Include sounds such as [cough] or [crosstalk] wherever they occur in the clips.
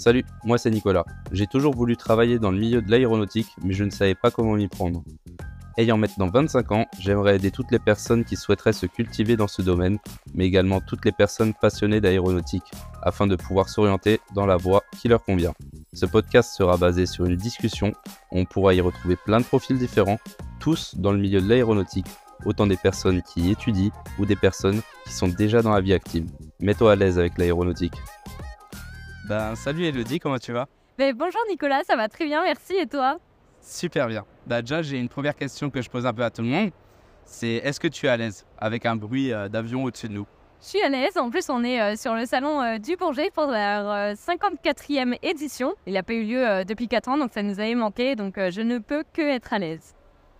Salut, moi c'est Nicolas. J'ai toujours voulu travailler dans le milieu de l'aéronautique, mais je ne savais pas comment m'y prendre. Ayant maintenant 25 ans, j'aimerais aider toutes les personnes qui souhaiteraient se cultiver dans ce domaine, mais également toutes les personnes passionnées d'aéronautique, afin de pouvoir s'orienter dans la voie qui leur convient. Ce podcast sera basé sur une discussion, on pourra y retrouver plein de profils différents, tous dans le milieu de l'aéronautique, autant des personnes qui étudient ou des personnes qui sont déjà dans la vie active. Mets-toi à l'aise avec l'aéronautique. Ben, salut Elodie, comment tu vas? Mais bonjour Nicolas, ça va très bien, merci et toi? Super bien. Bah, déjà, j'ai une première question que je pose un peu à tout le monde. C'est est-ce que tu es à l'aise avec un bruit euh, d'avion au-dessus de nous? Je suis à l'aise, en plus on est euh, sur le salon euh, du Bourget pour la 54e édition. Il n'a pas eu lieu depuis 4 ans, donc ça nous avait manqué, donc je ne peux que être à l'aise.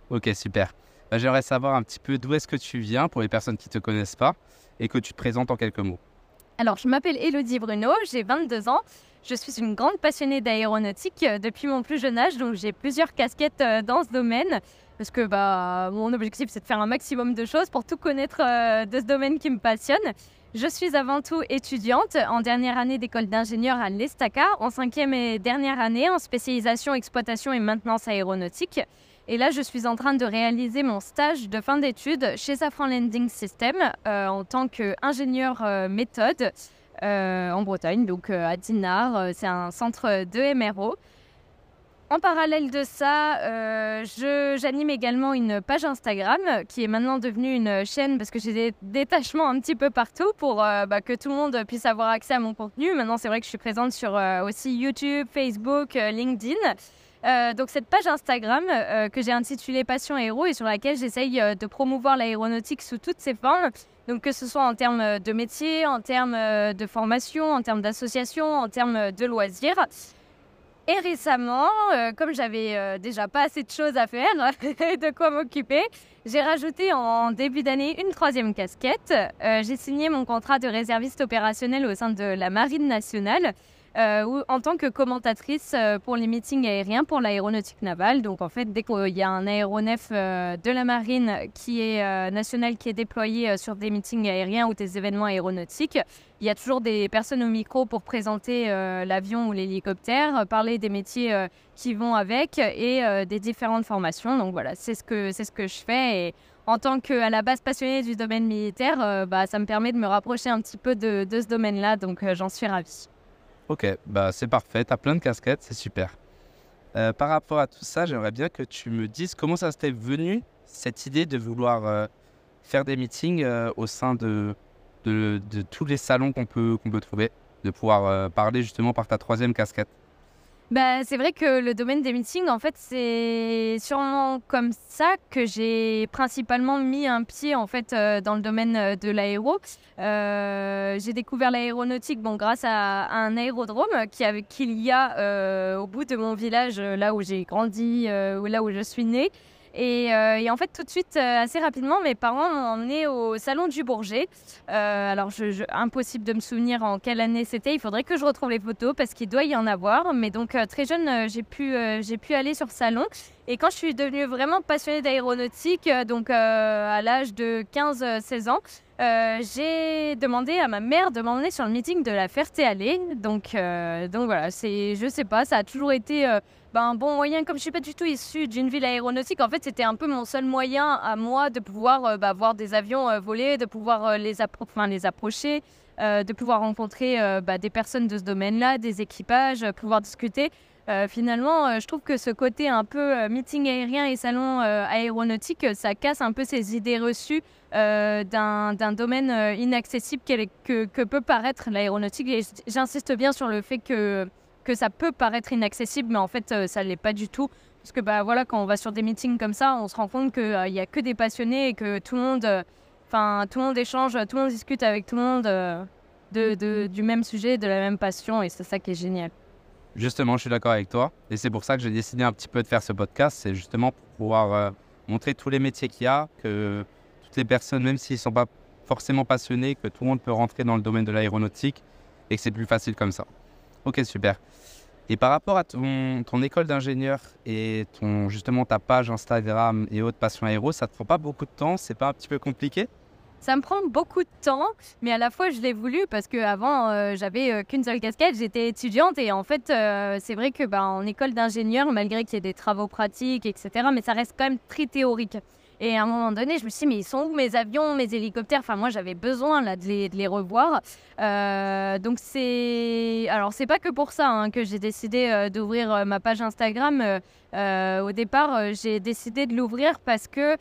Ok, super. Bah, J'aimerais savoir un petit peu d'où est-ce que tu viens pour les personnes qui ne te connaissent pas et que tu te présentes en quelques mots. Alors, je m'appelle Elodie Bruno, j'ai 22 ans. Je suis une grande passionnée d'aéronautique euh, depuis mon plus jeune âge, donc j'ai plusieurs casquettes euh, dans ce domaine. Parce que bah, mon objectif, c'est de faire un maximum de choses pour tout connaître euh, de ce domaine qui me passionne. Je suis avant tout étudiante en dernière année d'école d'ingénieur à l'ESTACA, en cinquième et dernière année en spécialisation exploitation et maintenance aéronautique. Et là, je suis en train de réaliser mon stage de fin d'études chez Safran Landing System euh, en tant qu'ingénieur euh, méthode euh, en Bretagne, donc à Dinard. c'est un centre de MRO. En parallèle de ça, j'anime également une page Instagram qui est maintenant devenue une chaîne parce que j'ai des détachements un petit peu partout pour bah, que tout le monde puisse avoir accès à mon contenu. Maintenant, c'est vrai que je suis présente sur aussi YouTube, Facebook, LinkedIn. Euh, donc cette page Instagram euh, que j'ai intitulée Passion Héros et sur laquelle j'essaye euh, de promouvoir l'aéronautique sous toutes ses formes. Donc que ce soit en termes de métier, en termes de formation, en termes d'association, en termes de loisirs. Et récemment, comme j'avais déjà pas assez de choses à faire [laughs] et de quoi m'occuper, j'ai rajouté en début d'année une troisième casquette. j'ai signé mon contrat de réserviste opérationnel au sein de la Marine nationale euh, en tant que commentatrice euh, pour les meetings aériens pour l'aéronautique navale. Donc en fait, dès qu'il y a un aéronef euh, de la marine qui est national qui est déployé sur des meetings aériens ou des événements aéronautiques, il y a toujours des personnes au micro pour présenter l'avion ou l'hélicoptère, parler des métiers qui vont avec et des différentes formations. Donc voilà, c'est ce que c'est ce que je fais et en tant qu'à la base passionnée du domaine militaire, bah, ça me permet de me rapprocher un petit peu de, de ce domaine-là, donc j'en suis ravie. Ok, bah c'est parfait, tu as plein de casquettes, c'est super. Euh, par rapport à tout ça, j'aimerais bien que tu me dises comment ça s'était venu, cette idée de vouloir euh, faire des meetings euh, au sein de, tous les salons qu'on peut trouver, de pouvoir parler justement par ta troisième casquette? Bah, c'est vrai que le domaine des meetings, en fait, c'est sûrement comme ça que j'ai principalement mis un pied en fait euh, dans le domaine euh, de l'aéro. Euh, j'ai découvert l'aéronautique bon, grâce à, un aérodrome qu'il y a au bout de mon village, là où j'ai grandi, là où je suis née. Euh, et, en fait, tout de suite, euh, assez rapidement, mes parents m'ont emmené au salon du Bourget. Euh, alors, impossible de me souvenir en quelle année c'était. Il faudrait que je retrouve les photos parce qu'il doit y en avoir. Mais donc, très jeune, j'ai pu, j'ai pu aller sur salon. Et quand je suis devenue vraiment passionnée d'aéronautique, donc à l'âge de 15-16 ans, j'ai demandé à ma mère de m'emmener sur le meeting de la Ferté-Allée. Donc, donc voilà, c'est, je sais pas, ça a toujours été ben, bon moyen, comme je suis pas du tout issue d'une ville aéronautique, en fait, c'était un peu mon seul moyen à moi de pouvoir euh, bah, voir des avions euh, voler, de pouvoir euh, les, les approcher, de pouvoir rencontrer bah, des personnes de ce domaine-là, des équipages, pouvoir discuter. finalement, je trouve que ce côté un peu meeting aérien et salon aéronautique, ça casse un peu ces idées reçues d'un domaine inaccessible que, que peut paraître l'aéronautique. J'insiste bien sur le fait que que ça peut paraître inaccessible, mais en fait, euh, ça ne l'est pas du tout. Parce que bah, voilà, quand on va sur des meetings comme ça, on se rend compte qu'il n'y euh, a que des passionnés et que tout le monde, euh, enfin tout le monde échange, tout le monde discute avec tout le monde de, de, du même sujet, de la même passion, et c'est ça qui est génial. Justement, je suis d'accord avec toi, et c'est pour ça que j'ai décidé un petit peu de faire ce podcast, c'est justement pour pouvoir montrer tous les métiers qu'il y a, que toutes les personnes, même s'ils ne sont pas forcément passionnés, que tout le monde peut rentrer dans le domaine de l'aéronautique, et que c'est plus facile comme ça. Ok, super. Et par rapport à ton, ton école d'ingénieur et ton, justement ta page Instagram et autres passions aéro, ça te prend pas beaucoup de temps? C'est pas un petit peu compliqué? Ça me prend beaucoup de temps, mais à la fois je l'ai voulu parce qu'avant avant j'avais qu'une seule casquette, j'étais étudiante et en fait c'est vrai que bah, en école d'ingénieur, malgré qu'il y ait des travaux pratiques, etc., mais ça reste quand même très théorique. Et à un moment donné, je me suis dit, mais ils sont où mes avions, mes hélicoptères? Enfin, moi, j'avais besoin là, de, les, revoir. Euh, donc, c'est. Alors, c'est pas que pour ça hein, que j'ai décidé euh, d'ouvrir euh, ma page Instagram. au départ, j'ai décidé de l'ouvrir parce que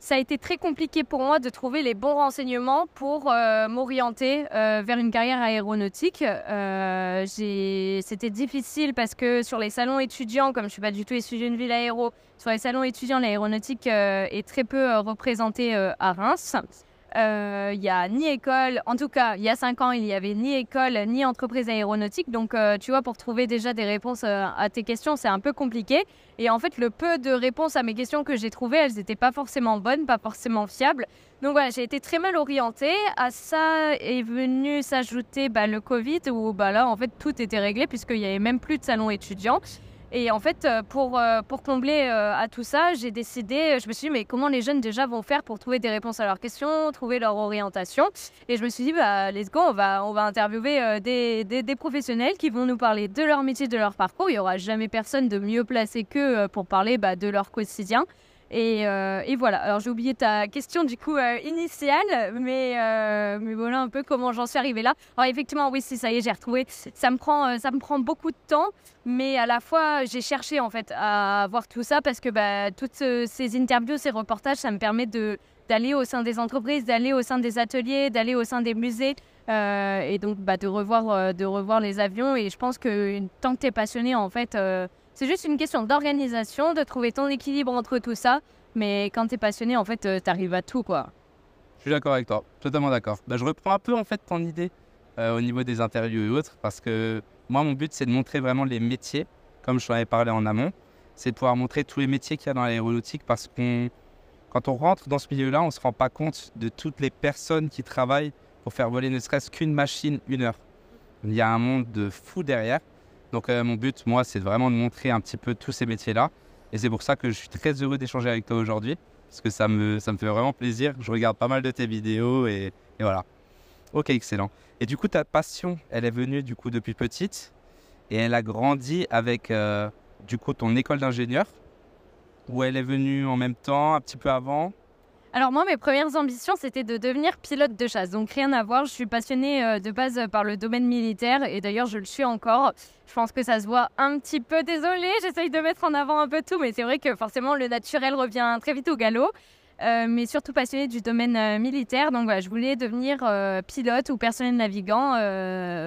ça a été très compliqué pour moi de trouver les bons renseignements pour euh, m'orienter euh, vers une carrière aéronautique. Euh, c'était difficile parce que sur les salons étudiants, comme je ne suis pas du tout issue d'une ville aéro, sur les salons étudiants, l'aéronautique est très peu représentée à Reims. Euh, il n'y a ni école, en tout cas, il y a cinq ans, il n'y avait ni école ni entreprise aéronautique. Donc, euh, tu vois, pour trouver déjà des réponses euh, à tes questions, c'est un peu compliqué. Et en fait, le peu de réponses à mes questions que j'ai trouvées, elles n'étaient pas forcément bonnes, pas forcément fiables. Donc voilà, j'ai été très mal orientée. À ça est venu s'ajouter bah, le Covid, où bah, là, en fait, tout était réglé, puisqu'il n'y avait même plus de salon étudiant. Et en fait, euh, pour, euh, pour combler euh, à tout ça, j'ai décidé, je me suis dit, mais comment les jeunes déjà vont faire pour trouver des réponses à leurs questions, trouver leur orientation? Et je me suis dit, bah, let's go, on va, on va interviewer des, des, professionnels qui vont nous parler de leur métier, de leur parcours. Il n'y aura jamais personne de mieux placé qu'eux pour parler bah, de leur quotidien. Euh, et, voilà. Alors j'ai oublié ta question du coup euh, initiale, mais, euh, mais voilà un peu comment j'en suis arrivée là. Alors effectivement, oui, si ça y est, j'ai retrouvé. Ça me prend, ça me prend beaucoup de temps, mais à la fois j'ai cherché en fait à voir tout ça parce que bah, toutes ces interviews, ces reportages, ça me permet d'aller au sein des entreprises, d'aller au sein des ateliers, d'aller au sein des musées. et donc bah, de, revoir, de revoir les avions. Et je pense que tant que tu es passionné, en fait, c'est juste une question d'organisation, de trouver ton équilibre entre tout ça. Mais quand tu es passionné, en fait, euh, tu arrives à tout, quoi. Je suis d'accord avec toi, totalement d'accord. Bah, je reprends un peu, en fait, ton idée euh, au niveau des interviews et autres, parce que moi, mon but, c'est de montrer vraiment les métiers, comme je t'en avais parlé en amont. C'est de pouvoir montrer tous les métiers qu'il y a dans l'aéronautique, parce qu'on, quand on rentre dans ce milieu-là, on ne se rend pas compte de toutes les personnes qui travaillent pour faire voler ne serait-ce qu'une machine une heure. Il y a un monde de fou derrière. Donc euh, mon but, moi, c'est vraiment de montrer un petit peu tous ces métiers-là. Et c'est pour ça que je suis très heureux d'échanger avec toi aujourd'hui, parce que ça me, ça me fait vraiment plaisir. Je regarde pas mal de tes vidéos et, voilà. Ok, excellent. Et du coup, ta passion, elle est venue du coup depuis petite et elle a grandi avec euh, du coup ton école d'ingénieur, ou elle est venue en même temps, un petit peu avant? Alors moi, mes premières ambitions, c'était de devenir pilote de chasse. Donc rien à voir, je suis passionnée euh, de base par le domaine militaire et d'ailleurs je le suis encore. Je pense que ça se voit un petit peu, désolée, j'essaye de mettre en avant un peu tout, mais c'est vrai que forcément le naturel revient très vite au galop. Euh, mais surtout passionnée du domaine euh, militaire. Donc voilà, je voulais devenir euh, pilote ou personnel navigant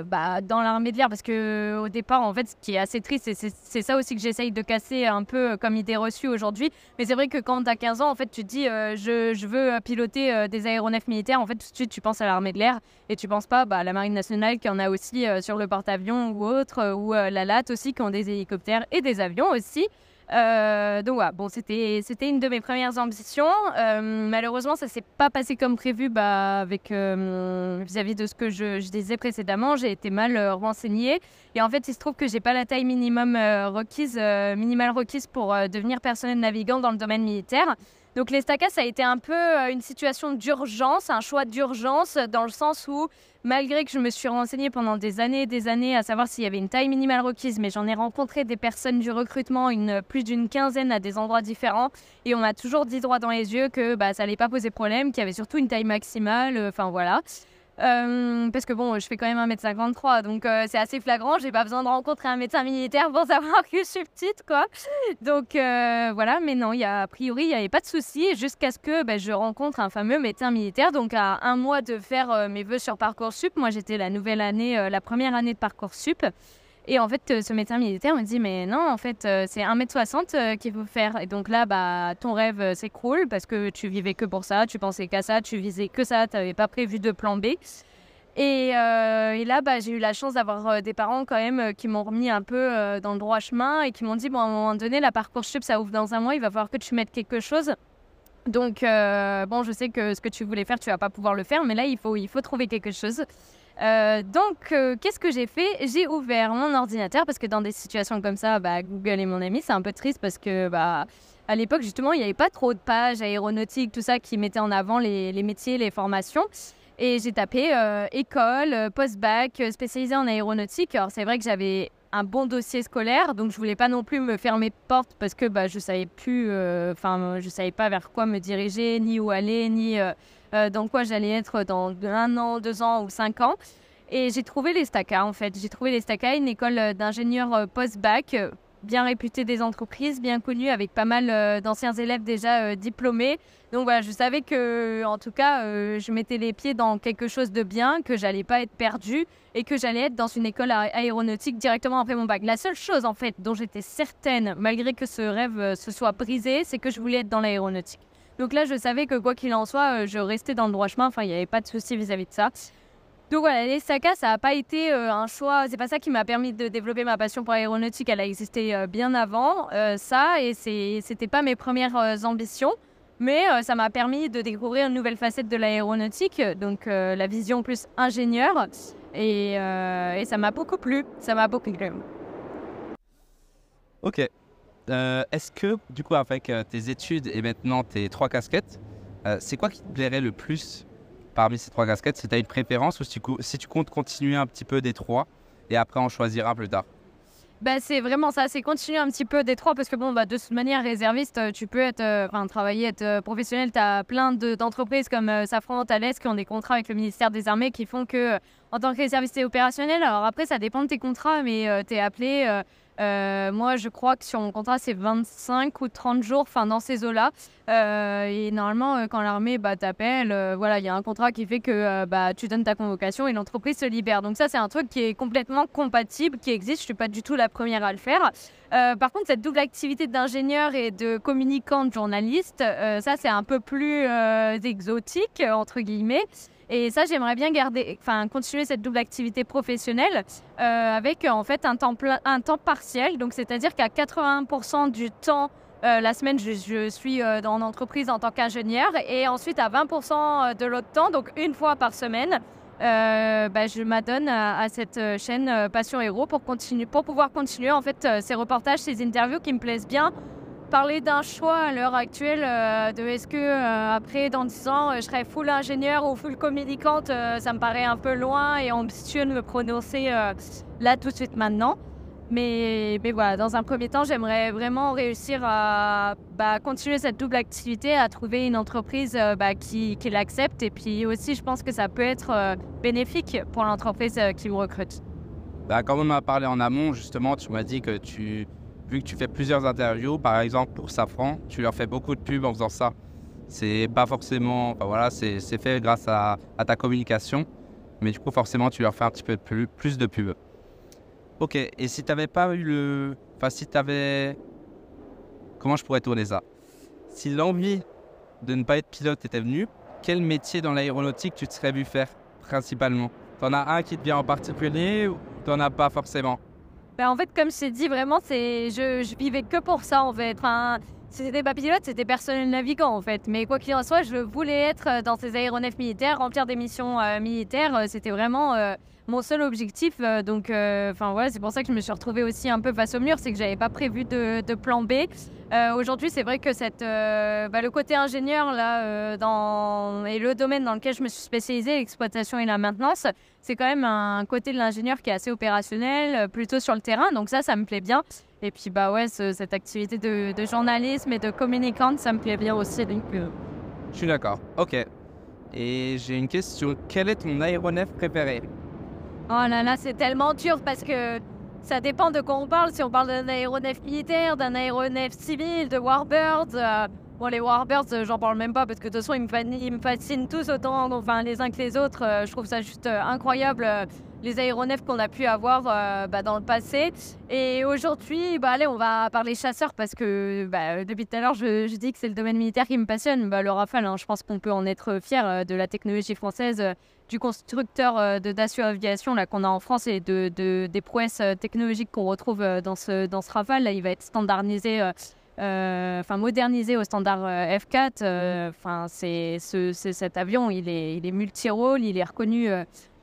bah, dans l'armée de l'air parce que au départ, en fait, ce qui est assez triste, c'est ça aussi que j'essaye de casser un peu comme idée reçue aujourd'hui. Mais c'est vrai que quand tu as 15 ans, en fait, tu te dis je, je, veux piloter des aéronefs militaires. En fait, tout de suite, tu penses à l'armée de l'air et tu penses pas bah, à la marine nationale qui en a aussi sur le porte-avions ou autre, ou la LAT aussi qui ont des hélicoptères et des avions aussi. Euh, donc voilà, bon, c'était, une de mes premières ambitions. Euh, malheureusement, ça s'est pas passé comme prévu bah, avec, euh, vis-à-vis de ce que je, disais précédemment. J'ai été mal renseignée. Et en fait, il se trouve que j'ai pas la taille minimum requise, minimale requise pour devenir personnel navigant dans le domaine militaire. Donc l'estacade, ça a été un peu euh, une situation d'urgence, un choix d'urgence, dans le sens où, malgré que je me suis renseignée pendant des années et des années à savoir s'il y avait une taille minimale requise, mais j'en ai rencontré des personnes du recrutement, une, plus d'une quinzaine à des endroits différents, et on m'a toujours dit droit dans les yeux que bah, ça n'allait pas poser problème, qu'il y avait surtout une taille maximale, euh, enfin voilà. Euh, parce que bon, je fais quand même 1m53, donc euh, c'est assez flagrant. J'ai pas besoin de rencontrer un médecin militaire pour [laughs] savoir que je suis petite, quoi. Donc euh, voilà, mais non, y a, a priori, il n'y avait pas de souci jusqu'à ce que ben, je rencontre un fameux médecin militaire. Donc à un mois de faire mes vœux sur Parcoursup, moi j'étais la nouvelle année, la première année de Parcoursup. Et en fait, euh, ce médecin militaire me dit Mais non, en fait, euh, c'est 1m60 euh, qu'il faut faire. Et donc là, bah, ton rêve s'écroule parce que tu vivais que pour ça, tu pensais qu'à ça, tu visais que ça, tu n'avais pas prévu de plan B. Et, là, bah, j'ai eu la chance d'avoir des parents quand même qui m'ont remis un peu dans le droit chemin et qui m'ont dit Bon, à un moment donné, la parcours sup, ça ouvre dans un mois, il va falloir que tu mettes quelque chose. Donc, bon, je sais que ce que tu voulais faire, tu vas pas pouvoir le faire, mais là, il faut, il faut trouver quelque chose. Donc, qu'est-ce que j'ai fait? J'ai ouvert mon ordinateur parce que dans des situations comme ça, bah, Google est mon ami. C'est un peu triste parce que bah, à l'époque, justement, il n'y avait pas trop de pages aéronautiques, tout ça qui mettait en avant les, métiers, les formations. Et j'ai tapé euh, école, euh, post-bac, euh, spécialisé en aéronautique. Alors c'est vrai que j'avais un bon dossier scolaire, donc je voulais pas non plus me fermer porte parce que bah, je savais plus, enfin je savais pas vers quoi me diriger, ni où aller, ni dans quoi j'allais être dans un an, deux ans ou cinq ans. Et j'ai trouvé les STACA en fait. J'ai trouvé les STACA, une école d'ingénieurs post-bac bien réputée des entreprises, bien connue, avec pas mal euh, d'anciens élèves déjà euh, diplômés. Donc voilà, je savais que, en tout cas, euh, je mettais les pieds dans quelque chose de bien, que j'allais pas être perdue et que j'allais être dans une école aéronautique directement après mon bac. La seule chose, en fait, dont j'étais certaine, malgré que ce rêve se soit brisé, c'est que je voulais être dans l'aéronautique. Donc là, je savais que quoi qu'il en soit, je restais dans le droit chemin. Enfin, il n'y avait pas de souci vis-à-vis de ça. Donc voilà, les sakas, ça n'a pas été euh, un choix. C'est pas ça qui m'a permis de développer ma passion pour l'aéronautique. Elle a existé euh, bien avant euh, ça, et c'était pas mes premières ambitions. Mais ça m'a permis de découvrir une nouvelle facette de l'aéronautique, donc la vision plus ingénieur. Et, et ça m'a beaucoup plu. Ça m'a beaucoup plu. Ok. Est-ce que, du coup, avec tes études et maintenant tes trois casquettes, c'est quoi qui te plairait le plus parmi ces trois casquettes, si tu as une préférence ou si tu, tu comptes continuer un petit peu des trois et après on choisira plus tard? Bah, c'est vraiment ça, c'est continuer un petit peu des trois parce que bon, bah, de toute manière, réserviste, euh, tu peux être, euh, travailler, être euh, professionnel. Tu as plein d'entreprises comme Safran, Thales qui ont des contrats avec le ministère des Armées qui font que, en tant que réserviste, et opérationnel. Alors après, ça dépend de tes contrats, mais tu es appelé euh, moi, je crois que sur mon contrat, c'est 25 ou 30 jours, enfin dans ces eaux-là. Euh, et normalement, euh, quand l'armée bah, t'appelle, voilà, il y a un contrat qui fait que bah, tu donnes ta convocation et l'entreprise se libère. Donc ça, c'est un truc qui est complètement compatible, qui existe. Je suis pas du tout la première à le faire. par contre, cette double activité d'ingénieur et de communicante journaliste, ça, c'est un peu plus exotique entre guillemets. Et ça, j'aimerais bien garder, enfin, continuer cette double activité professionnelle euh, avec en fait un temps, un temps partiel. Donc, c'est-à-dire qu'à 80% du temps, euh, la semaine, je, suis euh, dans l'entreprise en tant qu'ingénieur et ensuite à 20% de l'autre temps, donc une fois par semaine, bah, je m'adonne à, à, cette chaîne Passion Héros pour, continuer, pour pouvoir continuer en fait ces reportages, ces interviews qui me plaisent bien parler d'un choix à l'heure actuelle, euh, de est-ce que euh, après, dans 10 ans, euh, je serai full ingénieur ou full communicante, ça me paraît un peu loin et ambitieux de me prononcer là tout de suite maintenant. Mais, mais voilà, dans un premier temps, j'aimerais vraiment réussir à bah, continuer cette double activité, à trouver une entreprise bah, qui, l'accepte. Et puis aussi, je pense que ça peut être bénéfique pour l'entreprise qui me recrute. Bah, quand on m'a parlé en amont, justement, tu m'as dit que tu vu que tu fais plusieurs interviews, par exemple pour Safran, tu leur fais beaucoup de pubs en faisant ça. C'est pas forcément, voilà, c'est fait grâce à, ta communication, mais du coup forcément tu leur fais un petit peu plus, plus de pubs. Ok, et si tu n'avais pas eu le, enfin si tu avais, comment je pourrais tourner ça? Si l'envie de ne pas être pilote était venue, quel métier dans l'aéronautique tu te serais vu faire principalement? T'en as un qui te vient en particulier ou t'en as pas forcément? Ben, en fait, comme je t'ai dit, vraiment, c'est je, je vivais que pour ça, en fait. C'était pas pilote, c'était personnel navigant, en fait. Mais quoi qu'il en soit, je voulais être euh, dans ces aéronefs militaires, remplir des missions euh, militaires. Euh, c'était vraiment mon seul objectif. donc, enfin, voilà, c'est pour ça que je me suis retrouvée aussi un peu face au mur. C'est que j'avais pas prévu de, plan B. Aujourd'hui, c'est vrai que bah, le côté ingénieur là, et le domaine dans lequel je me suis spécialisée, l'exploitation et la maintenance, c'est quand même un côté de l'ingénieur qui est assez opérationnel, plutôt sur le terrain. Donc ça, ça me plaît bien. Et puis bah ouais, cette activité de, journalisme et de communicante, ça me plaît bien aussi. Donc, Je suis d'accord. Ok. Et j'ai une question. Quel est ton aéronef préféré? Oh là là, c'est tellement dur parce que ça dépend de quoi on parle. Si on parle d'un aéronef militaire, d'un aéronef civil, de Warbirds. Euh, bon, les Warbirds, euh, j'en parle même pas parce que de toute façon, ils me, fascinent tous autant, enfin, les uns que les autres. Euh, je trouve ça juste incroyable les aéronefs qu'on a pu avoir bah, dans le passé. Et aujourd'hui, bah, allez, on va parler chasseurs parce que bah, depuis tout à l'heure, je, dis que c'est le domaine militaire qui me passionne. Le Rafale, hein, je pense qu'on peut en être fier de la technologie française du constructeur euh, de Dacia Aviation là qu'on a en France et de, des prouesses euh, technologiques qu'on retrouve euh, dans ce, Rafale. Il va être standardisé enfin modernisé au standard F4. Enfin, c'est cet avion, il est, il est multi-rôle, il est reconnu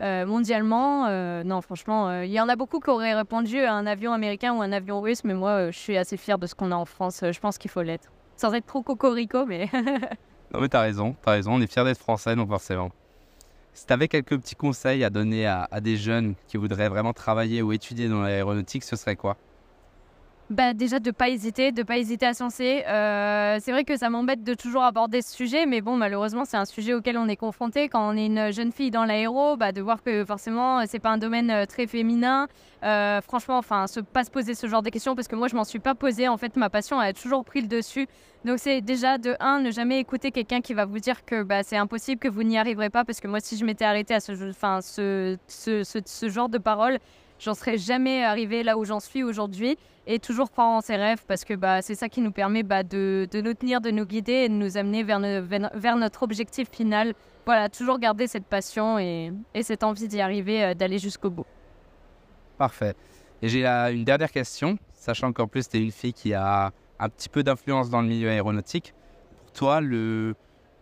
mondialement. non, franchement, il y en a beaucoup qui auraient répondu à un avion américain ou un avion russe, mais moi, je suis assez fier de ce qu'on a en France. Je pense qu'il faut l'être, sans être trop cocorico, mais. [laughs] non, mais t'as raison, t'as raison. On est fier d'être français, donc forcément. Si tu avais quelques petits conseils à donner à, des jeunes qui voudraient vraiment travailler ou étudier dans l'aéronautique, ce serait quoi? Bah, déjà de pas hésiter, de pas hésiter à se. Euh, c'est vrai que ça m'embête de toujours aborder ce sujet, mais bon, malheureusement, c'est un sujet auquel on est confronté quand on est une jeune fille dans l'aéro, bah, de voir que forcément, c'est pas un domaine euh, très féminin. Euh, franchement, enfin, se pas se poser ce genre de questions parce que moi, je m'en suis pas posé. En fait, ma passion a toujours pris le dessus. Donc, c'est déjà de un, ne jamais écouter quelqu'un qui va vous dire que bah, c'est impossible, que vous n'y arriverez pas, parce que moi, si je m'étais arrêtée à ce, enfin, ce, ce, ce genre de paroles, j'en serais jamais arrivée là où j'en suis aujourd'hui et toujours croire en ses rêves parce que bah, c'est ça qui nous permet bah, de, de, nous tenir, de nous guider et de nous amener vers, vers notre objectif final. Voilà, toujours garder cette passion et, et cette envie d'y arriver, euh, d'aller jusqu'au bout. Parfait. Et j'ai une dernière question, sachant qu'en plus tu es une fille qui a un petit peu d'influence dans le milieu aéronautique. Pour toi, le,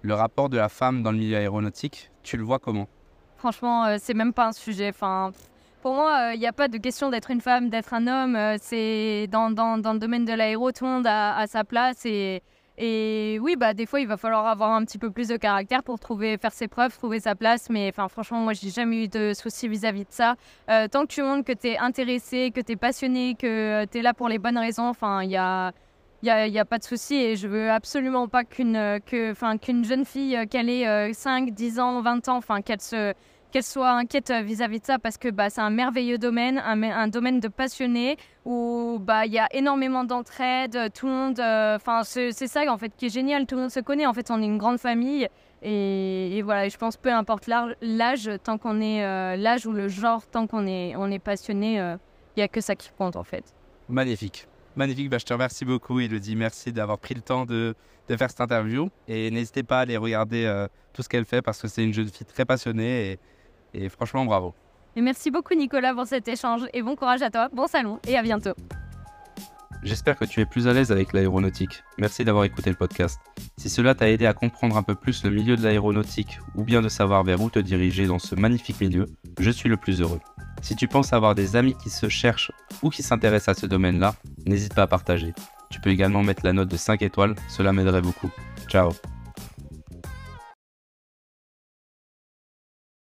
le rapport de la femme dans le milieu aéronautique, tu le vois comment? Franchement, euh, c'est même pas un sujet. Enfin, pour moi, il euh, n'y a pas de question d'être une femme, d'être un homme. Euh, c'est dans, dans, dans, le domaine de l'aéro, tout le monde a, sa place. Et, oui, bah, des fois, il va falloir avoir un petit peu plus de caractère pour trouver, faire ses preuves, trouver sa place. Mais franchement, moi, j'ai jamais eu de soucis vis-à-vis de ça. Euh, tant que tu montres que tu es intéressé, que tu es passionné, que tu es là pour les bonnes raisons, il y a. A, y a, pas de souci et je veux absolument pas qu'une que, qu'une jeune fille, qu'elle ait 5, 10 ans, 20 ans, qu'elle se, qu'elle soit inquiète euh, vis-à-vis de ça parce que bah, c'est un merveilleux domaine, un, domaine de passionnés où bah, il y a énormément d'entraide, euh, tout le monde, euh, enfin c'est ça en fait qui est génial, tout le monde se connaît, en fait on est une grande famille et, voilà, je pense peu importe l'âge, tant qu'on est l'âge ou le genre, tant qu'on est, on est passionné, il n'y a que ça qui compte en fait. Magnifique. Magnifique, bah, je te remercie beaucoup Elodie, merci d'avoir pris le temps de, faire cette interview et n'hésitez pas à aller regarder tout ce qu'elle fait parce que c'est une jeune fille très passionnée et franchement, bravo. Et merci beaucoup Nicolas pour cet échange et bon courage à toi, bon salon et à bientôt. J'espère que tu es plus à l'aise avec l'aéronautique. Merci d'avoir écouté le podcast. Si cela t'a aidé à comprendre un peu plus le milieu de l'aéronautique ou bien de savoir vers où te diriger dans ce magnifique milieu, je suis le plus heureux. Si tu penses avoir des amis qui se cherchent ou qui s'intéressent à ce domaine-là, n'hésite pas à partager. Tu peux également mettre la note de 5 étoiles, cela m'aiderait beaucoup. Ciao